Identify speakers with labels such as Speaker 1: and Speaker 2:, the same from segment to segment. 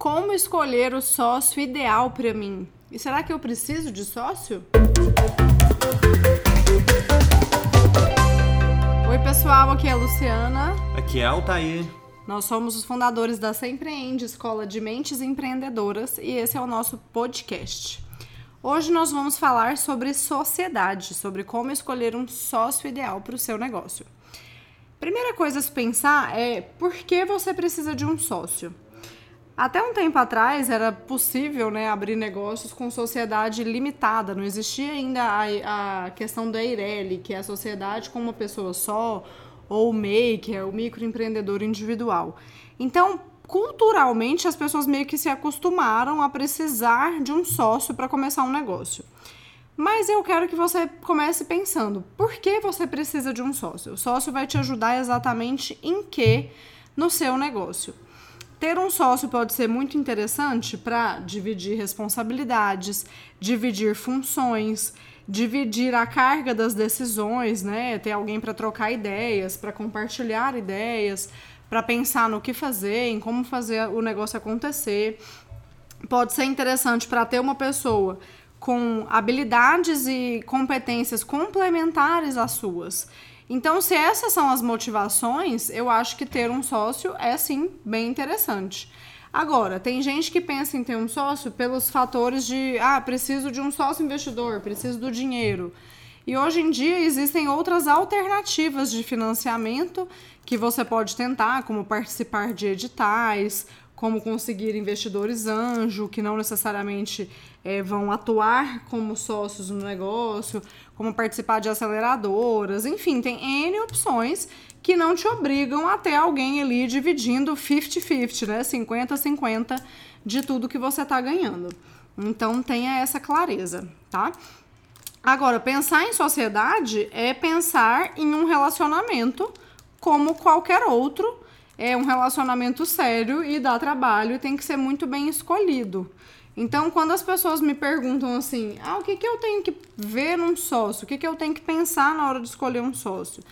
Speaker 1: Como escolher o sócio ideal para mim? E será que eu preciso de sócio? Oi, pessoal, aqui é a Luciana.
Speaker 2: Aqui é Altair.
Speaker 1: Nós somos os fundadores da Sempreende, Escola de Mentes Empreendedoras, e esse é o nosso podcast. Hoje nós vamos falar sobre sociedade, sobre como escolher um sócio ideal para o seu negócio. Primeira coisa a se pensar é por que você precisa de um sócio. Até um tempo atrás era possível né, abrir negócios com sociedade limitada, não existia ainda a, a questão da EIRELI, que é a sociedade com uma pessoa só, ou o MEI, que é o microempreendedor individual. Então, culturalmente, as pessoas meio que se acostumaram a precisar de um sócio para começar um negócio. Mas eu quero que você comece pensando, por que você precisa de um sócio? O sócio vai te ajudar exatamente em que no seu negócio? Ter um sócio pode ser muito interessante para dividir responsabilidades, dividir funções, dividir a carga das decisões, né? Ter alguém para trocar ideias, para compartilhar ideias, para pensar no que fazer, em como fazer o negócio acontecer. Pode ser interessante para ter uma pessoa com habilidades e competências complementares às suas então, se essas são as motivações, eu acho que ter um sócio é sim bem interessante. Agora, tem gente que pensa em ter um sócio pelos fatores de, ah, preciso de um sócio investidor, preciso do dinheiro. E hoje em dia existem outras alternativas de financiamento que você pode tentar, como participar de editais, como conseguir investidores anjo, que não necessariamente é, vão atuar como sócios no negócio, como participar de aceleradoras, enfim, tem N opções que não te obrigam a ter alguém ali dividindo 50-50, né? 50-50 de tudo que você está ganhando. Então tenha essa clareza, tá? Agora, pensar em sociedade é pensar em um relacionamento como qualquer outro. É um relacionamento sério e dá trabalho e tem que ser muito bem escolhido. Então, quando as pessoas me perguntam assim, ah, o que, que eu tenho que ver num sócio? O que, que eu tenho que pensar na hora de escolher um sócio?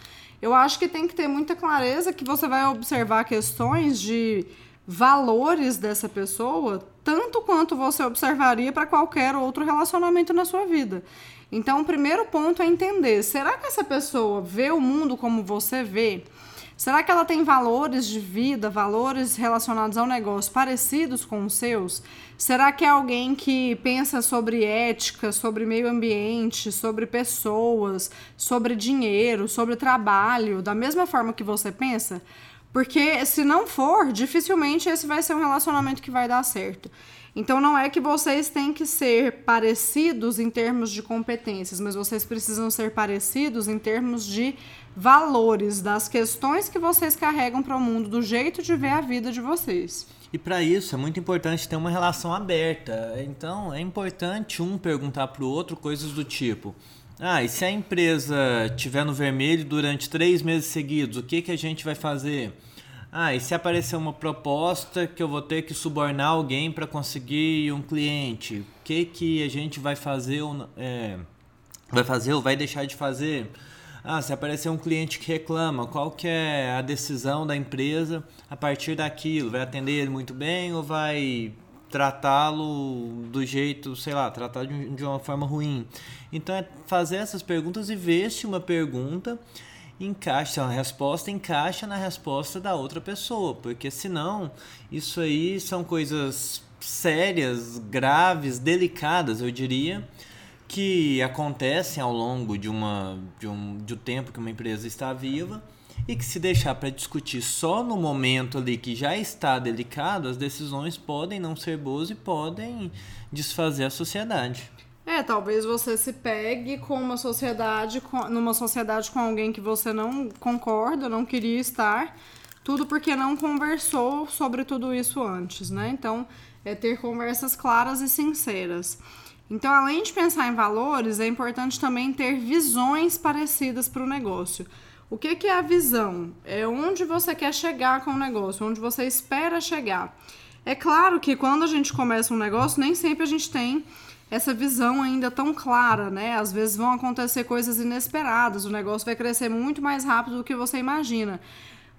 Speaker 1: Eu acho que tem que ter muita clareza que você vai observar questões de valores dessa pessoa, tanto quanto você observaria para qualquer outro relacionamento na sua vida. Então, o primeiro ponto é entender: será que essa pessoa vê o mundo como você vê? Será que ela tem valores de vida, valores relacionados ao negócio parecidos com os seus? Será que é alguém que pensa sobre ética, sobre meio ambiente, sobre pessoas, sobre dinheiro, sobre trabalho, da mesma forma que você pensa? Porque se não for, dificilmente esse vai ser um relacionamento que vai dar certo. Então não é que vocês têm que ser parecidos em termos de competências, mas vocês precisam ser parecidos em termos de valores, das questões que vocês carregam para o mundo, do jeito de ver a vida de vocês.
Speaker 2: E para isso é muito importante ter uma relação aberta. Então é importante um perguntar para o outro coisas do tipo: ah, e se a empresa tiver no vermelho durante três meses seguidos, o que, que a gente vai fazer? Ah, e se aparecer uma proposta que eu vou ter que subornar alguém para conseguir um cliente, o que, que a gente vai fazer ou é, vai fazer ou vai deixar de fazer? Ah, se aparecer um cliente que reclama, qual que é a decisão da empresa a partir daquilo? Vai atender ele muito bem ou vai tratá-lo do jeito, sei lá, tratar de uma forma ruim? Então é fazer essas perguntas e ver se uma pergunta encaixa, a resposta encaixa na resposta da outra pessoa, porque senão isso aí são coisas sérias, graves, delicadas, eu diria, que acontecem ao longo de, uma, de, um, de um tempo que uma empresa está viva e que se deixar para discutir só no momento ali que já está delicado, as decisões podem não ser boas e podem desfazer a sociedade.
Speaker 1: É, talvez você se pegue com uma sociedade, com, numa sociedade com alguém que você não concorda, não queria estar, tudo porque não conversou sobre tudo isso antes, né? Então, é ter conversas claras e sinceras. Então, além de pensar em valores, é importante também ter visões parecidas para o negócio. O que, que é a visão? É onde você quer chegar com o negócio, onde você espera chegar. É claro que quando a gente começa um negócio, nem sempre a gente tem essa visão ainda tão clara, né? Às vezes vão acontecer coisas inesperadas, o negócio vai crescer muito mais rápido do que você imagina.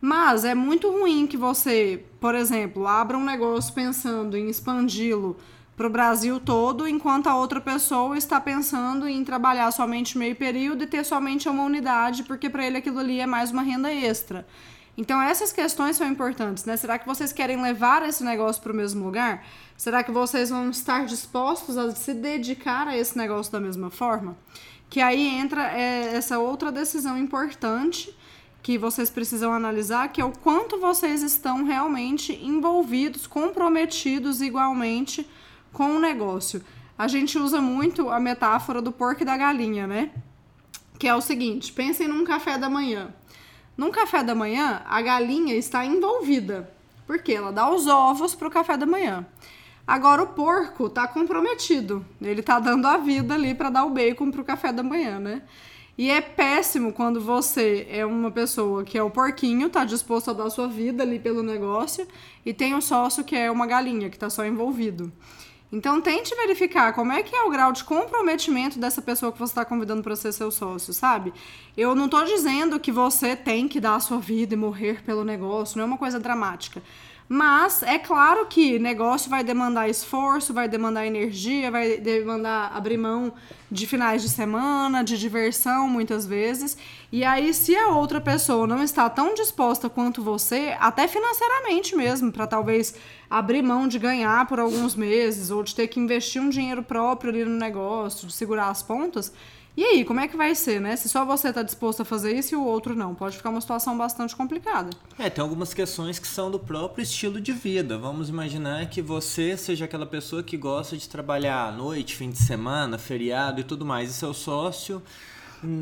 Speaker 1: Mas é muito ruim que você, por exemplo, abra um negócio pensando em expandi-lo para o Brasil todo, enquanto a outra pessoa está pensando em trabalhar somente meio período e ter somente uma unidade, porque para ele aquilo ali é mais uma renda extra. Então essas questões são importantes, né? Será que vocês querem levar esse negócio para o mesmo lugar? Será que vocês vão estar dispostos a se dedicar a esse negócio da mesma forma? Que aí entra é, essa outra decisão importante que vocês precisam analisar, que é o quanto vocês estão realmente envolvidos, comprometidos igualmente com o negócio. A gente usa muito a metáfora do porco e da galinha, né? Que é o seguinte: pensem num café da manhã. Num café da manhã, a galinha está envolvida, porque ela dá os ovos para o café da manhã. Agora o porco está comprometido, ele está dando a vida ali para dar o bacon para o café da manhã, né? E é péssimo quando você é uma pessoa que é o porquinho, tá disposto a dar sua vida ali pelo negócio, e tem um sócio que é uma galinha, que tá só envolvido. Então tente verificar como é que é o grau de comprometimento dessa pessoa que você está convidando para ser seu sócio, sabe? Eu não estou dizendo que você tem que dar a sua vida e morrer pelo negócio, não é uma coisa dramática. Mas é claro que negócio vai demandar esforço, vai demandar energia, vai demandar abrir mão de finais de semana, de diversão muitas vezes. E aí, se a outra pessoa não está tão disposta quanto você, até financeiramente mesmo, para talvez abrir mão de ganhar por alguns meses ou de ter que investir um dinheiro próprio ali no negócio, de segurar as pontas e aí, como é que vai ser, né? Se só você está disposto a fazer isso e o outro não, pode ficar uma situação bastante complicada.
Speaker 2: É, tem algumas questões que são do próprio estilo de vida. Vamos imaginar que você seja aquela pessoa que gosta de trabalhar à noite, fim de semana, feriado e tudo mais, e seu sócio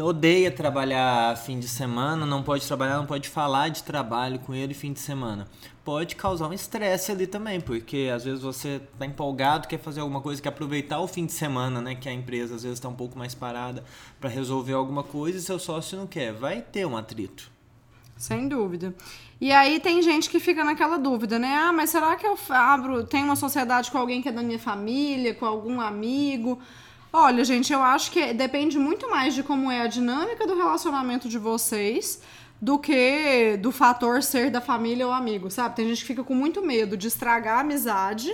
Speaker 2: odeia trabalhar fim de semana, não pode trabalhar, não pode falar de trabalho com ele fim de semana. Pode causar um estresse ali também, porque às vezes você tá empolgado, quer fazer alguma coisa, quer aproveitar o fim de semana, né, que a empresa às vezes está um pouco mais parada para resolver alguma coisa e seu sócio não quer. Vai ter um atrito.
Speaker 1: Sem dúvida. E aí tem gente que fica naquela dúvida, né? Ah, mas será que eu abro, tenho uma sociedade com alguém que é da minha família, com algum amigo? Olha, gente, eu acho que depende muito mais de como é a dinâmica do relacionamento de vocês do que do fator ser da família ou amigo, sabe? Tem gente que fica com muito medo de estragar a amizade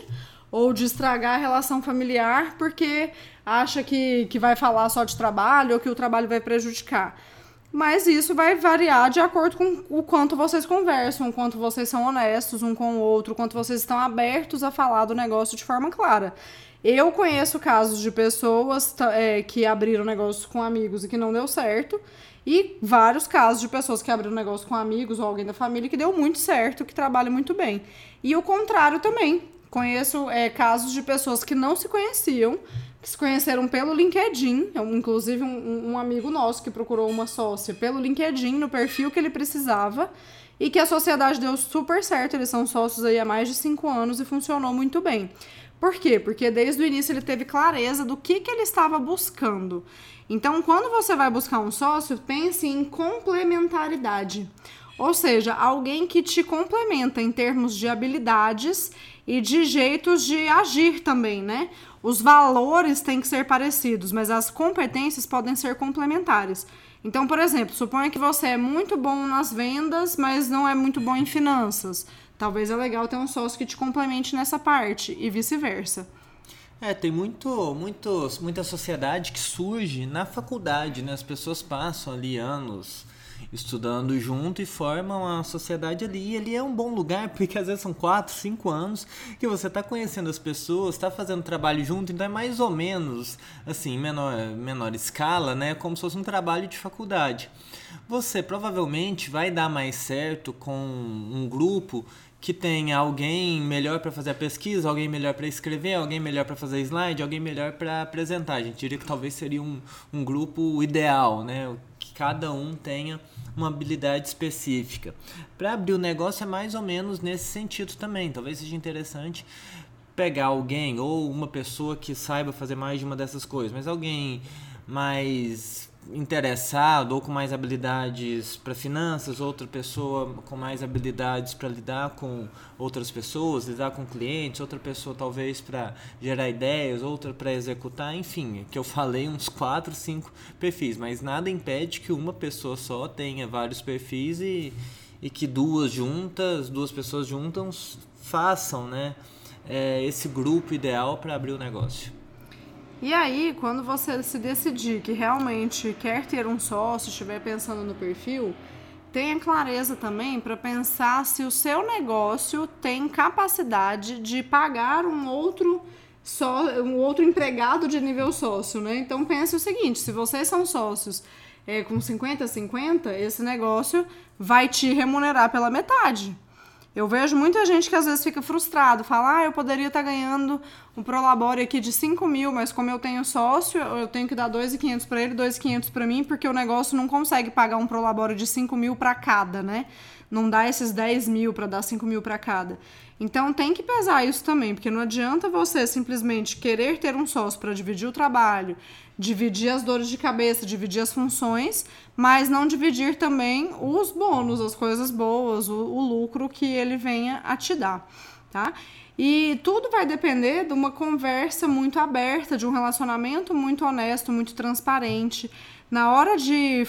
Speaker 1: ou de estragar a relação familiar porque acha que, que vai falar só de trabalho ou que o trabalho vai prejudicar. Mas isso vai variar de acordo com o quanto vocês conversam, o quanto vocês são honestos um com o outro, o quanto vocês estão abertos a falar do negócio de forma clara. Eu conheço casos de pessoas é, que abriram negócios com amigos e que não deu certo. E vários casos de pessoas que abriram negócio com amigos ou alguém da família que deu muito certo, que trabalha muito bem. E o contrário também. Conheço é, casos de pessoas que não se conheciam, que se conheceram pelo LinkedIn. Inclusive, um, um amigo nosso que procurou uma sócia pelo LinkedIn, no perfil que ele precisava. E que a sociedade deu super certo. Eles são sócios aí há mais de cinco anos e funcionou muito bem. Por quê? Porque desde o início ele teve clareza do que, que ele estava buscando. Então, quando você vai buscar um sócio, pense em complementaridade. Ou seja, alguém que te complementa em termos de habilidades e de jeitos de agir também, né? Os valores têm que ser parecidos, mas as competências podem ser complementares. Então, por exemplo, suponha que você é muito bom nas vendas, mas não é muito bom em finanças. Talvez é legal ter um sócio que te complemente nessa parte e vice-versa.
Speaker 2: É, tem muito, muito, muita sociedade que surge na faculdade, né? As pessoas passam ali anos estudando junto e formam a sociedade ali. E ali é um bom lugar, porque às vezes são 4, 5 anos que você está conhecendo as pessoas, está fazendo trabalho junto, então é mais ou menos, assim, menor, menor escala, né? Como se fosse um trabalho de faculdade. Você provavelmente vai dar mais certo com um grupo que tenha alguém melhor para fazer a pesquisa, alguém melhor para escrever, alguém melhor para fazer slide, alguém melhor para apresentar. A gente diria que talvez seria um, um grupo ideal, né? Cada um tenha uma habilidade específica. Para abrir o negócio é mais ou menos nesse sentido também. Talvez seja interessante pegar alguém ou uma pessoa que saiba fazer mais de uma dessas coisas, mas alguém mais interessado ou com mais habilidades para finanças, outra pessoa com mais habilidades para lidar com outras pessoas, lidar com clientes, outra pessoa talvez para gerar ideias, outra para executar, enfim, que eu falei uns quatro, cinco perfis, mas nada impede que uma pessoa só tenha vários perfis e e que duas juntas, duas pessoas juntas façam, né, é, esse grupo ideal para abrir o negócio.
Speaker 1: E aí, quando você se decidir que realmente quer ter um sócio, estiver pensando no perfil, tenha clareza também para pensar se o seu negócio tem capacidade de pagar um outro só um outro empregado de nível sócio, né? Então pense o seguinte, se vocês são sócios é, com 50 50, esse negócio vai te remunerar pela metade. Eu vejo muita gente que às vezes fica frustrado, fala, ah, eu poderia estar tá ganhando um Prolabore aqui de 5 mil, mas como eu tenho sócio, eu tenho que dar 2.500 para ele, 2.500 para mim, porque o negócio não consegue pagar um Prolabore de 5 mil para cada, né? Não dá esses 10 mil para dar 5 mil para cada. Então tem que pesar isso também, porque não adianta você simplesmente querer ter um sócio para dividir o trabalho, dividir as dores de cabeça, dividir as funções, mas não dividir também os bônus, as coisas boas, o, o lucro que ele venha a te dar, tá? E tudo vai depender de uma conversa muito aberta, de um relacionamento muito honesto, muito transparente. Na hora de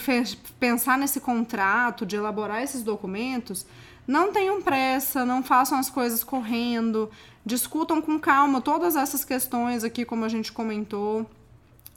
Speaker 1: pensar nesse contrato, de elaborar esses documentos, não tenham pressa, não façam as coisas correndo, discutam com calma todas essas questões aqui, como a gente comentou.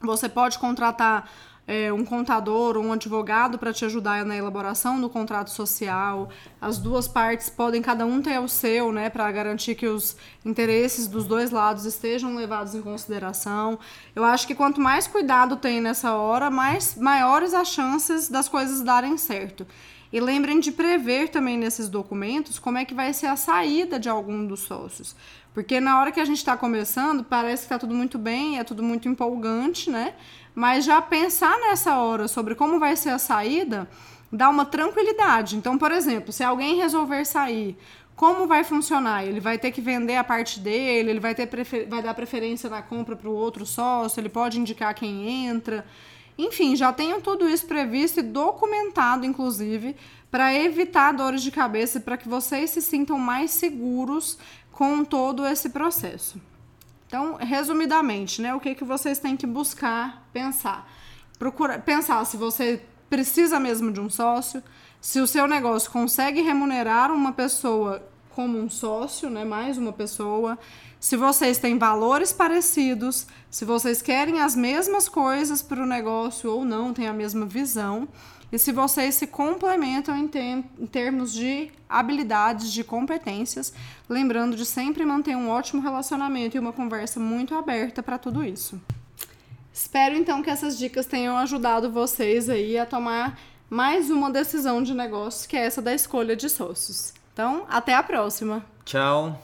Speaker 1: Você pode contratar é, um contador ou um advogado para te ajudar na elaboração do contrato social. As duas partes podem cada um ter o seu, né, para garantir que os interesses dos dois lados estejam levados em consideração. Eu acho que quanto mais cuidado tem nessa hora, mais maiores as chances das coisas darem certo. E lembrem de prever também nesses documentos como é que vai ser a saída de algum dos sócios. Porque na hora que a gente está começando, parece que está tudo muito bem, é tudo muito empolgante, né? Mas já pensar nessa hora sobre como vai ser a saída dá uma tranquilidade. Então, por exemplo, se alguém resolver sair, como vai funcionar? Ele vai ter que vender a parte dele, ele vai, ter vai dar preferência na compra para o outro sócio, ele pode indicar quem entra. Enfim, já tenham tudo isso previsto e documentado, inclusive, para evitar dores de cabeça e para que vocês se sintam mais seguros com todo esse processo. Então, resumidamente, né, o que, que vocês têm que buscar pensar? Procura, pensar se você precisa mesmo de um sócio, se o seu negócio consegue remunerar uma pessoa como um sócio, né, mais uma pessoa, se vocês têm valores parecidos, se vocês querem as mesmas coisas para o negócio ou não, têm a mesma visão, e se vocês se complementam em, tem, em termos de habilidades, de competências, lembrando de sempre manter um ótimo relacionamento e uma conversa muito aberta para tudo isso. Espero então que essas dicas tenham ajudado vocês aí a tomar mais uma decisão de negócio, que é essa da escolha de sócios. Então, até a próxima.
Speaker 2: Tchau.